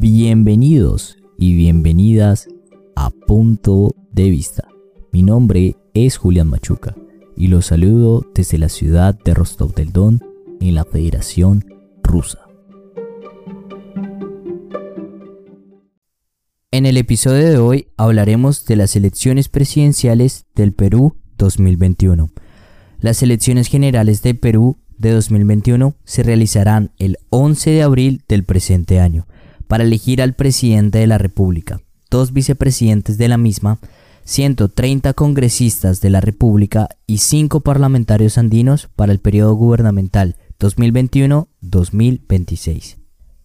Bienvenidos y bienvenidas a Punto de Vista. Mi nombre es Julián Machuca y los saludo desde la ciudad de Rostov del Don en la Federación Rusa. En el episodio de hoy hablaremos de las elecciones presidenciales del Perú 2021. Las elecciones generales de Perú de 2021 se realizarán el 11 de abril del presente año para elegir al presidente de la República, dos vicepresidentes de la misma, 130 congresistas de la República y 5 parlamentarios andinos para el periodo gubernamental 2021-2026.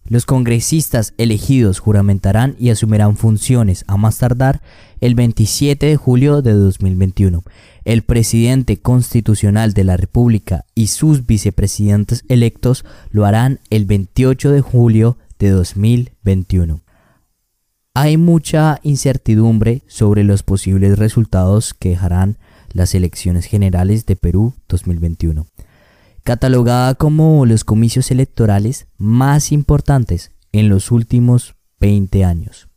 Los congresistas elegidos juramentarán y asumirán funciones a más tardar el 27 de julio de 2021. El presidente constitucional de la República y sus vicepresidentes electos lo harán el 28 de julio de 2021. Hay mucha incertidumbre sobre los posibles resultados que dejarán las elecciones generales de Perú 2021 catalogada como los comicios electorales más importantes en los últimos 20 años,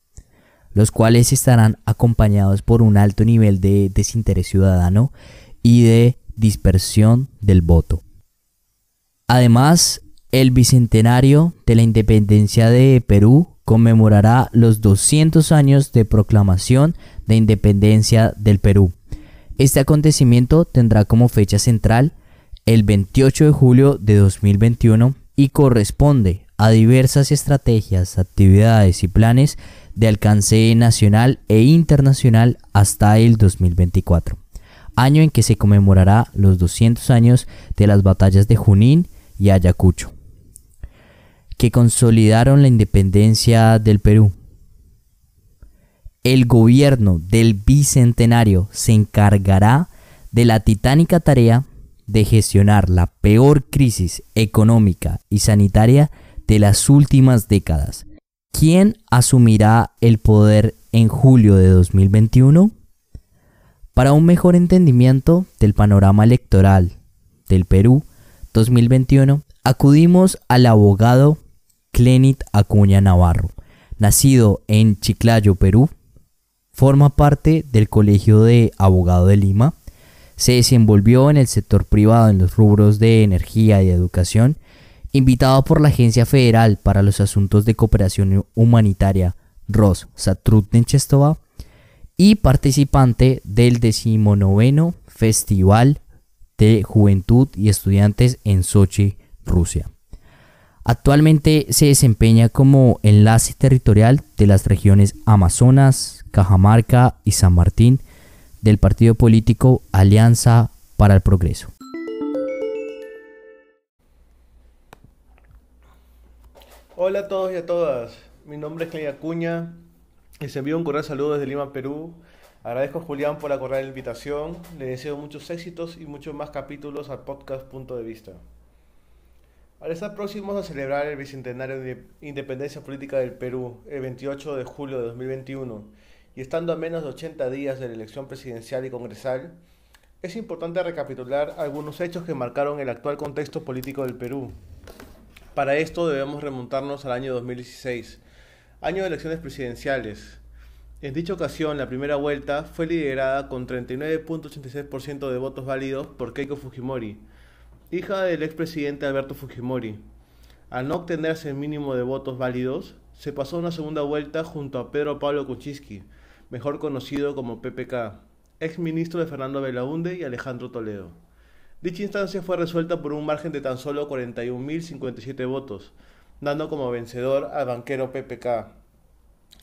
los cuales estarán acompañados por un alto nivel de desinterés ciudadano y de dispersión del voto. Además, el bicentenario de la independencia de Perú conmemorará los 200 años de proclamación de independencia del Perú. Este acontecimiento tendrá como fecha central el 28 de julio de 2021 y corresponde a diversas estrategias, actividades y planes de alcance nacional e internacional hasta el 2024, año en que se conmemorará los 200 años de las batallas de Junín y Ayacucho, que consolidaron la independencia del Perú. El gobierno del Bicentenario se encargará de la titánica tarea de gestionar la peor crisis económica y sanitaria de las últimas décadas. ¿Quién asumirá el poder en julio de 2021? Para un mejor entendimiento del panorama electoral del Perú 2021, acudimos al abogado Clenit Acuña Navarro, nacido en Chiclayo, Perú. Forma parte del Colegio de Abogado de Lima se desenvolvió en el sector privado en los rubros de energía y educación, invitado por la Agencia Federal para los Asuntos de Cooperación Humanitaria ROS Satrudnechestova y participante del decimonoveno Festival de Juventud y Estudiantes en Sochi, Rusia. Actualmente se desempeña como enlace territorial de las regiones Amazonas, Cajamarca y San Martín del partido político Alianza para el Progreso. Hola a todos y a todas, mi nombre es Claudia Acuña les envío un cordial saludo desde Lima, Perú. Agradezco a Julián por la invitación, le deseo muchos éxitos y muchos más capítulos al podcast Punto de Vista. Al estar próximos a celebrar el Bicentenario de Independencia Política del Perú, el 28 de julio de 2021, y estando a menos de 80 días de la elección presidencial y congresal, es importante recapitular algunos hechos que marcaron el actual contexto político del Perú. Para esto debemos remontarnos al año 2016, año de elecciones presidenciales. En dicha ocasión, la primera vuelta fue liderada con 39.86% de votos válidos por Keiko Fujimori, hija del expresidente Alberto Fujimori. Al no obtenerse el mínimo de votos válidos, se pasó una segunda vuelta junto a Pedro Pablo Kuczynski, mejor conocido como PPK, ex ministro de Fernando Belaunde y Alejandro Toledo. Dicha instancia fue resuelta por un margen de tan solo 41.057 votos, dando como vencedor al banquero PPK,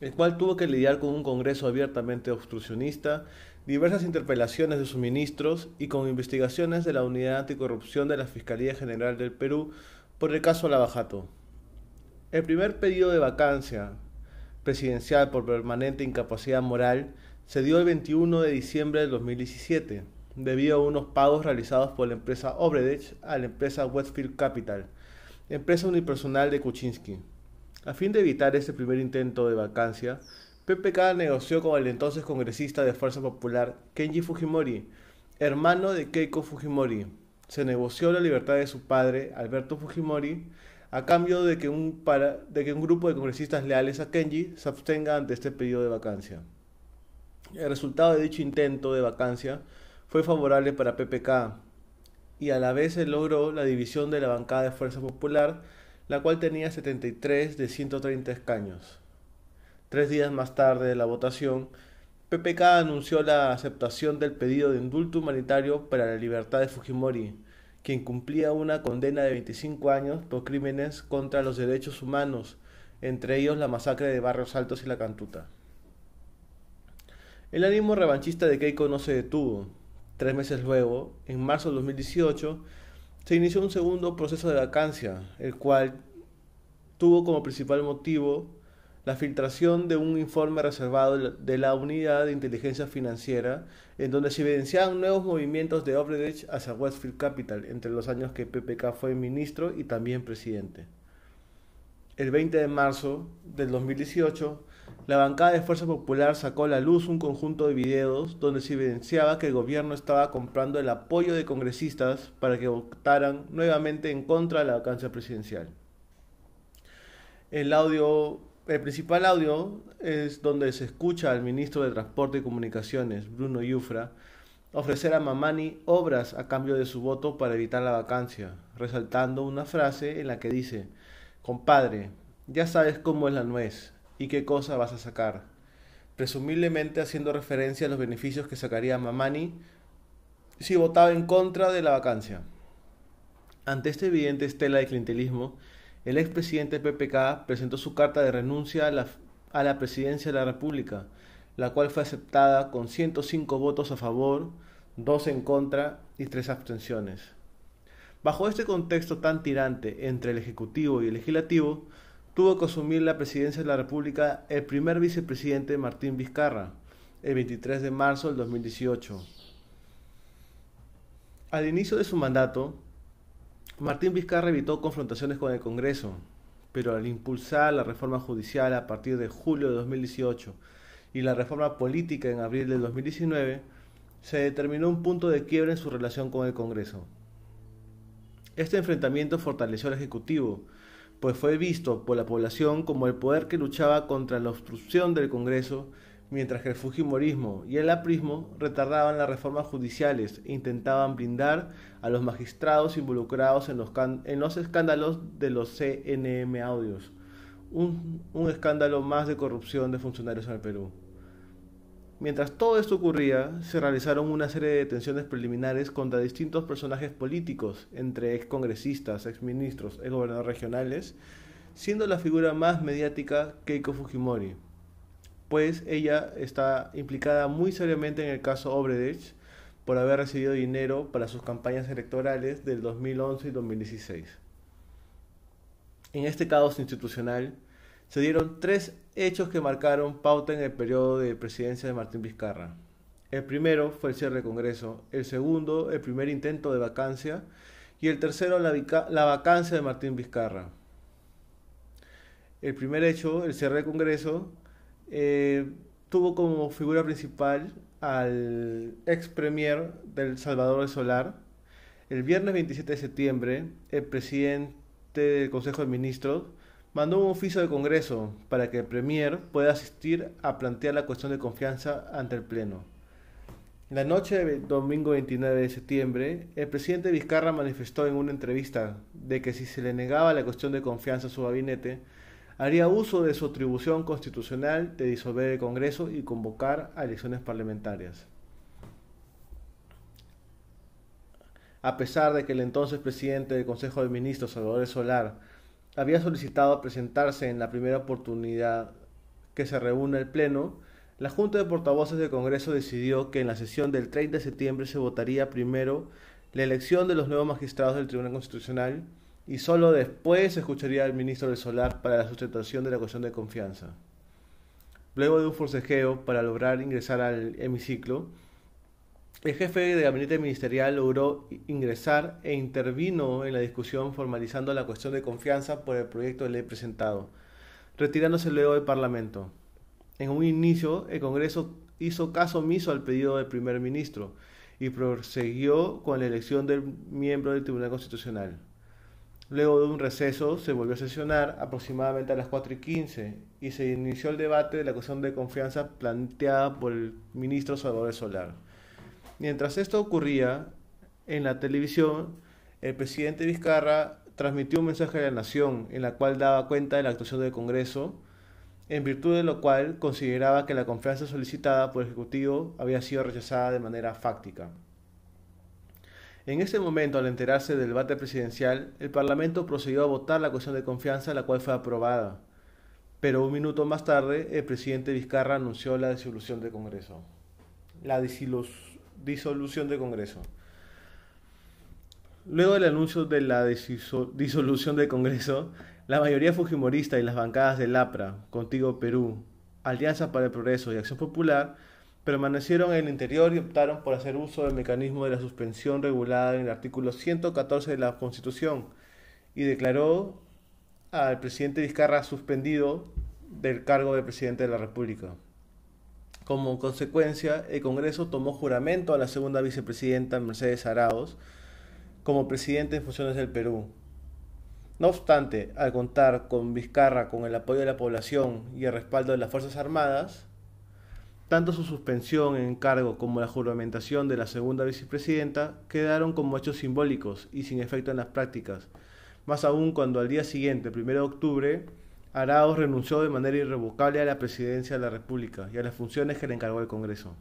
el cual tuvo que lidiar con un Congreso abiertamente obstruccionista, diversas interpelaciones de sus ministros y con investigaciones de la Unidad Anticorrupción de la Fiscalía General del Perú por el caso Lavajato. El primer pedido de vacancia presidencial por permanente incapacidad moral se dio el 21 de diciembre del 2017, debido a unos pagos realizados por la empresa Obredech a la empresa Westfield Capital, empresa unipersonal de Kuczynski. A fin de evitar este primer intento de vacancia, PPK negoció con el entonces congresista de Fuerza Popular Kenji Fujimori, hermano de Keiko Fujimori. Se negoció la libertad de su padre, Alberto Fujimori, a cambio de que un, grupo de congresistas leales a Kenji se abstenga ante este pedido de vacancia. El resultado de dicho intento de vacancia fue favorable para PPK y a la vez se logró la división de la bancada de Fuerza Popular, la cual tenía 73 de 130 escaños. Tres días más tarde de la votación, PPK anunció la aceptación del pedido de indulto humanitario para la libertad de Fujimori, quien cumplía una condena de 25 años por crímenes contra los derechos humanos, entre ellos la masacre de Barrios Altos y la Cantuta. El ánimo revanchista de Keiko no se detuvo. Tres meses luego, en marzo de 2018, se inició un segundo proceso de vacancia, el cual tuvo como principal motivo la filtración de un informe reservado de la Unidad de Inteligencia Financiera, en donde se evidenciaban nuevos movimientos de Obredech hacia Westfield Capital entre los años que PPK fue ministro y también presidente. El 20 de marzo del 2018, la bancada de Fuerza Popular sacó a la luz un conjunto de videos donde se evidenciaba que el gobierno estaba comprando el apoyo de congresistas para que votaran nuevamente en contra de la vacancia presidencial. El audio el principal audio es donde se escucha al ministro de Transporte y Comunicaciones, Bruno Yufra, ofrecer a Mamani obras a cambio de su voto para evitar la vacancia, resaltando una frase en la que dice, compadre, ya sabes cómo es la nuez y qué cosa vas a sacar, presumiblemente haciendo referencia a los beneficios que sacaría Mamani si votaba en contra de la vacancia. Ante esta evidente estela de clientelismo, el expresidente PPK presentó su carta de renuncia a la, a la presidencia de la República, la cual fue aceptada con 105 votos a favor, 2 en contra y 3 abstenciones. Bajo este contexto tan tirante entre el Ejecutivo y el Legislativo, tuvo que asumir la presidencia de la República el primer vicepresidente Martín Vizcarra, el 23 de marzo del 2018. Al inicio de su mandato, Martín Vizcarra evitó confrontaciones con el Congreso, pero al impulsar la reforma judicial a partir de julio de 2018 y la reforma política en abril del 2019, se determinó un punto de quiebre en su relación con el Congreso. Este enfrentamiento fortaleció al Ejecutivo, pues fue visto por la población como el poder que luchaba contra la obstrucción del Congreso mientras que el Fujimorismo y el aprismo retardaban las reformas judiciales e intentaban blindar a los magistrados involucrados en los, en los escándalos de los CNM Audios, un, un escándalo más de corrupción de funcionarios en el Perú. Mientras todo esto ocurría, se realizaron una serie de detenciones preliminares contra distintos personajes políticos, entre excongresistas, exministros, exgobernadores regionales, siendo la figura más mediática Keiko Fujimori, pues ella está implicada muy seriamente en el caso Obredech por haber recibido dinero para sus campañas electorales del 2011 y 2016. En este caos institucional se dieron tres hechos que marcaron pauta en el periodo de presidencia de Martín Vizcarra. El primero fue el cierre del Congreso, el segundo el primer intento de vacancia y el tercero la, la vacancia de Martín Vizcarra. El primer hecho, el cierre del Congreso, eh, tuvo como figura principal al ex premier del Salvador de Solar. El viernes 27 de septiembre, el presidente del Consejo de Ministros mandó un oficio de Congreso para que el premier pueda asistir a plantear la cuestión de confianza ante el Pleno. La noche del domingo 29 de septiembre, el presidente Vizcarra manifestó en una entrevista de que si se le negaba la cuestión de confianza a su gabinete, haría uso de su atribución constitucional de disolver el Congreso y convocar a elecciones parlamentarias. A pesar de que el entonces presidente del Consejo de Ministros, Salvador Solar, había solicitado presentarse en la primera oportunidad que se reúne el Pleno, la Junta de Portavoces del Congreso decidió que en la sesión del 30 de septiembre se votaría primero la elección de los nuevos magistrados del Tribunal Constitucional y solo después escucharía al ministro del Solar para la sustentación de la cuestión de confianza. Luego de un forcejeo para lograr ingresar al hemiciclo, el jefe de gabinete ministerial logró ingresar e intervino en la discusión formalizando la cuestión de confianza por el proyecto de ley presentado, retirándose luego del Parlamento. En un inicio, el Congreso hizo caso omiso al pedido del primer ministro y prosiguió con la elección del miembro del Tribunal Constitucional. Luego de un receso se volvió a sesionar aproximadamente a las 4 y 15 y se inició el debate de la cuestión de confianza planteada por el ministro Salvador Solar. Mientras esto ocurría, en la televisión, el presidente Vizcarra transmitió un mensaje a la nación en la cual daba cuenta de la actuación del Congreso, en virtud de lo cual consideraba que la confianza solicitada por el Ejecutivo había sido rechazada de manera fáctica. En ese momento, al enterarse del debate presidencial, el Parlamento procedió a votar la cuestión de confianza, la cual fue aprobada. Pero un minuto más tarde, el presidente Vizcarra anunció la disolución del Congreso. Luego del anuncio de la disolución del Congreso, la mayoría fujimorista y las bancadas del APRA, Contigo Perú, Alianza para el Progreso y Acción Popular permanecieron en el interior y optaron por hacer uso del mecanismo de la suspensión regulada en el artículo 114 de la Constitución y declaró al presidente Vizcarra suspendido del cargo de presidente de la República. Como consecuencia, el Congreso tomó juramento a la segunda vicepresidenta Mercedes Arauz como presidente en funciones del Perú. No obstante, al contar con Vizcarra con el apoyo de la población y el respaldo de las Fuerzas Armadas, tanto su suspensión en cargo como la juramentación de la segunda vicepresidenta quedaron como hechos simbólicos y sin efecto en las prácticas, más aún cuando al día siguiente, 1 de octubre, Arauz renunció de manera irrevocable a la presidencia de la República y a las funciones que le encargó el Congreso.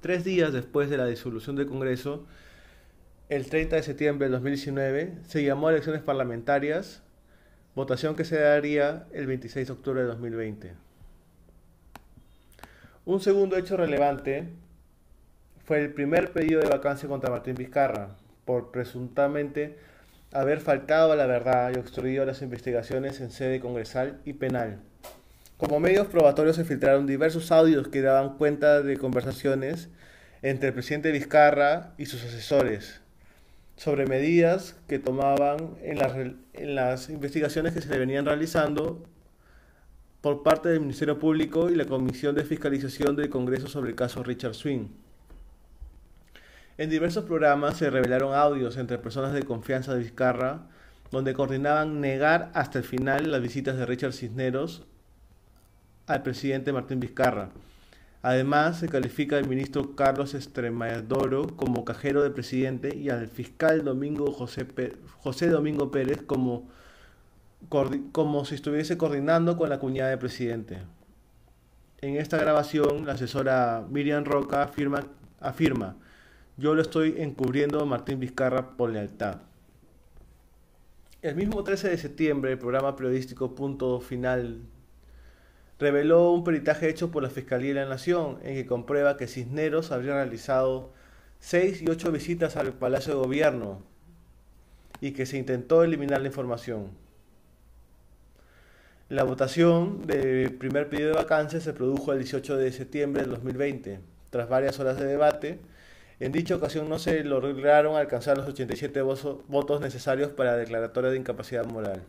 Tres días después de la disolución del Congreso, el 30 de septiembre de 2019, se llamó a elecciones parlamentarias, votación que se daría el 26 de octubre de 2020. Un segundo hecho relevante fue el primer pedido de vacancia contra Martín Vizcarra, por presuntamente haber faltado a la verdad y obstruido las investigaciones en sede congresal y penal. Como medios probatorios se filtraron diversos audios que daban cuenta de conversaciones entre el presidente Vizcarra y sus asesores sobre medidas que tomaban en las, en las investigaciones que se le venían realizando por parte del Ministerio Público y la Comisión de Fiscalización del Congreso sobre el caso Richard Swing. En diversos programas se revelaron audios entre personas de confianza de Vizcarra, donde coordinaban negar hasta el final las visitas de Richard Cisneros al presidente Martín Vizcarra. Además, se califica al ministro Carlos Estremadoro como cajero del presidente y al fiscal Domingo José, José Domingo Pérez como como si estuviese coordinando con la cuñada del presidente. En esta grabación, la asesora Miriam Roca afirma, afirma yo lo estoy encubriendo a Martín Vizcarra por lealtad. El mismo 13 de septiembre, el programa periodístico Punto Final reveló un peritaje hecho por la Fiscalía de la Nación en que comprueba que Cisneros habría realizado seis y ocho visitas al Palacio de Gobierno y que se intentó eliminar la información. La votación del primer pedido de vacancia se produjo el 18 de septiembre del 2020. Tras varias horas de debate, en dicha ocasión no se lograron alcanzar los 87 votos necesarios para la declaratoria de incapacidad moral.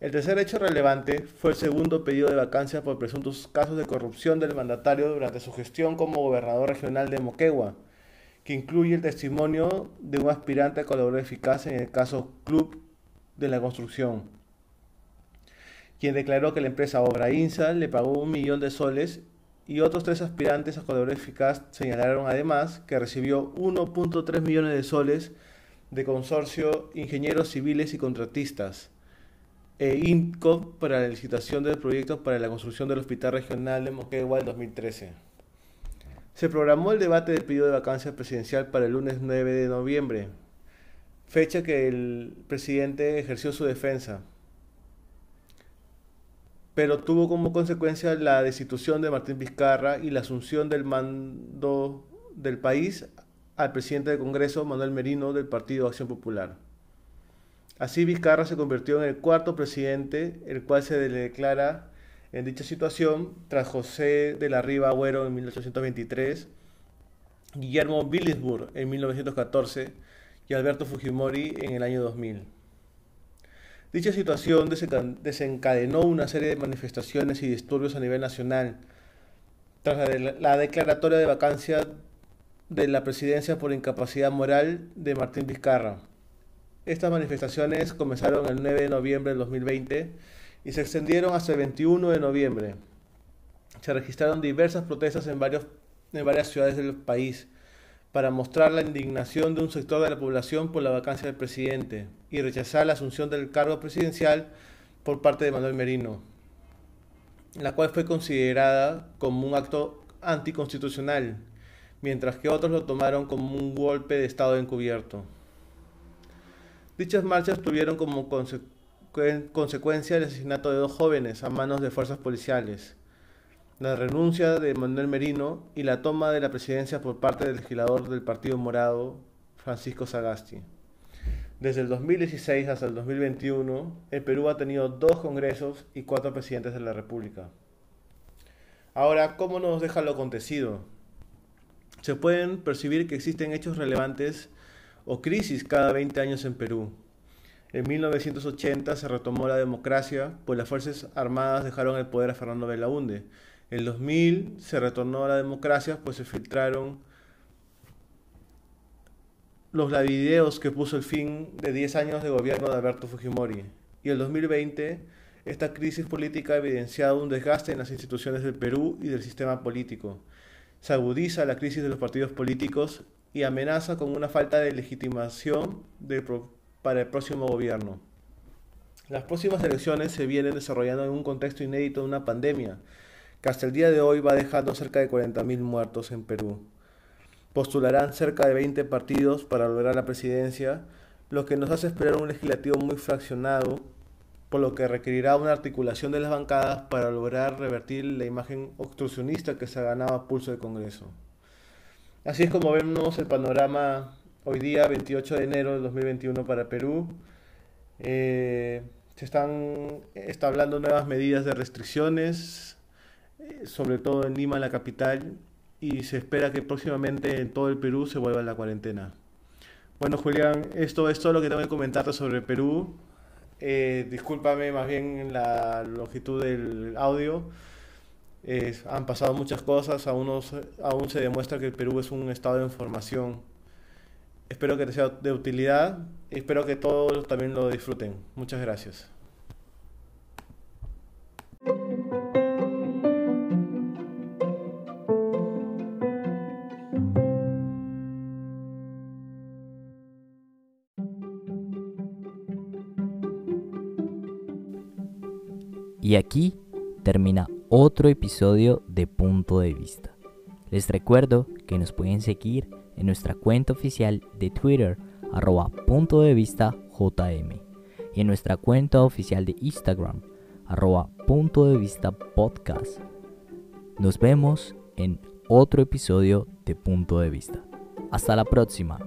El tercer hecho relevante fue el segundo pedido de vacancia por presuntos casos de corrupción del mandatario durante su gestión como gobernador regional de Moquegua, que incluye el testimonio de un aspirante a colaborador eficaz en el caso Club de la Construcción quien declaró que la empresa Obra Insa le pagó un millón de soles y otros tres aspirantes a colaborador eficaz señalaron además que recibió 1.3 millones de soles de consorcio ingenieros civiles y contratistas e INCO para la licitación del proyecto para la construcción del Hospital Regional de Moquegua en 2013. Se programó el debate del pedido de vacancia presidencial para el lunes 9 de noviembre, fecha que el presidente ejerció su defensa pero tuvo como consecuencia la destitución de Martín Vizcarra y la asunción del mando del país al presidente del Congreso, Manuel Merino, del Partido Acción Popular. Así Vizcarra se convirtió en el cuarto presidente, el cual se le declara en dicha situación tras José de la Riva Agüero en 1823, Guillermo Willingsburg en 1914 y Alberto Fujimori en el año 2000. Dicha situación desencadenó una serie de manifestaciones y disturbios a nivel nacional tras la declaratoria de vacancia de la presidencia por incapacidad moral de Martín Vizcarra. Estas manifestaciones comenzaron el 9 de noviembre del 2020 y se extendieron hasta el 21 de noviembre. Se registraron diversas protestas varios, en varias ciudades del país para mostrar la indignación de un sector de la población por la vacancia del presidente y rechazar la asunción del cargo presidencial por parte de Manuel Merino, la cual fue considerada como un acto anticonstitucional, mientras que otros lo tomaron como un golpe de Estado encubierto. Dichas marchas tuvieron como consecuencia el asesinato de dos jóvenes a manos de fuerzas policiales, la renuncia de Manuel Merino y la toma de la presidencia por parte del legislador del Partido Morado, Francisco Sagasti. Desde el 2016 hasta el 2021, el Perú ha tenido dos congresos y cuatro presidentes de la República. Ahora, ¿cómo nos deja lo acontecido? Se pueden percibir que existen hechos relevantes o crisis cada 20 años en Perú. En 1980 se retomó la democracia, pues las Fuerzas Armadas dejaron el poder a Fernando Belaúnde. En 2000 se retornó a la democracia, pues se filtraron los videos que puso el fin de 10 años de gobierno de Alberto Fujimori. Y en 2020 esta crisis política ha evidenciado un desgaste en las instituciones del Perú y del sistema político. Se agudiza la crisis de los partidos políticos y amenaza con una falta de legitimación para el próximo gobierno. Las próximas elecciones se vienen desarrollando en un contexto inédito de una pandemia hasta el día de hoy va dejando cerca de 40.000 muertos en Perú. Postularán cerca de 20 partidos para lograr la presidencia, lo que nos hace esperar un legislativo muy fraccionado, por lo que requerirá una articulación de las bancadas para lograr revertir la imagen obstruccionista que se ha ganado a pulso del Congreso. Así es como vemos el panorama hoy día, 28 de enero de 2021 para Perú. Eh, se están hablando nuevas medidas de restricciones, sobre todo en Lima, la capital, y se espera que próximamente en todo el Perú se vuelva la cuarentena. Bueno, Julián, esto es todo lo que tengo que comentarte sobre Perú. Eh, discúlpame más bien la longitud del audio han pasado muchas cosas, aún, aún se demuestra que el Perú es un estado de información. Espero que te sea de utilidad espero que todos también lo disfruten. Muchas gracias. Y aquí termina otro episodio de Punto de Vista. Les recuerdo que nos pueden seguir en nuestra cuenta oficial de Twitter, arroba punto de vista JM, y en nuestra cuenta oficial de Instagram, arroba punto de vista podcast. Nos vemos en otro episodio de Punto de Vista. Hasta la próxima.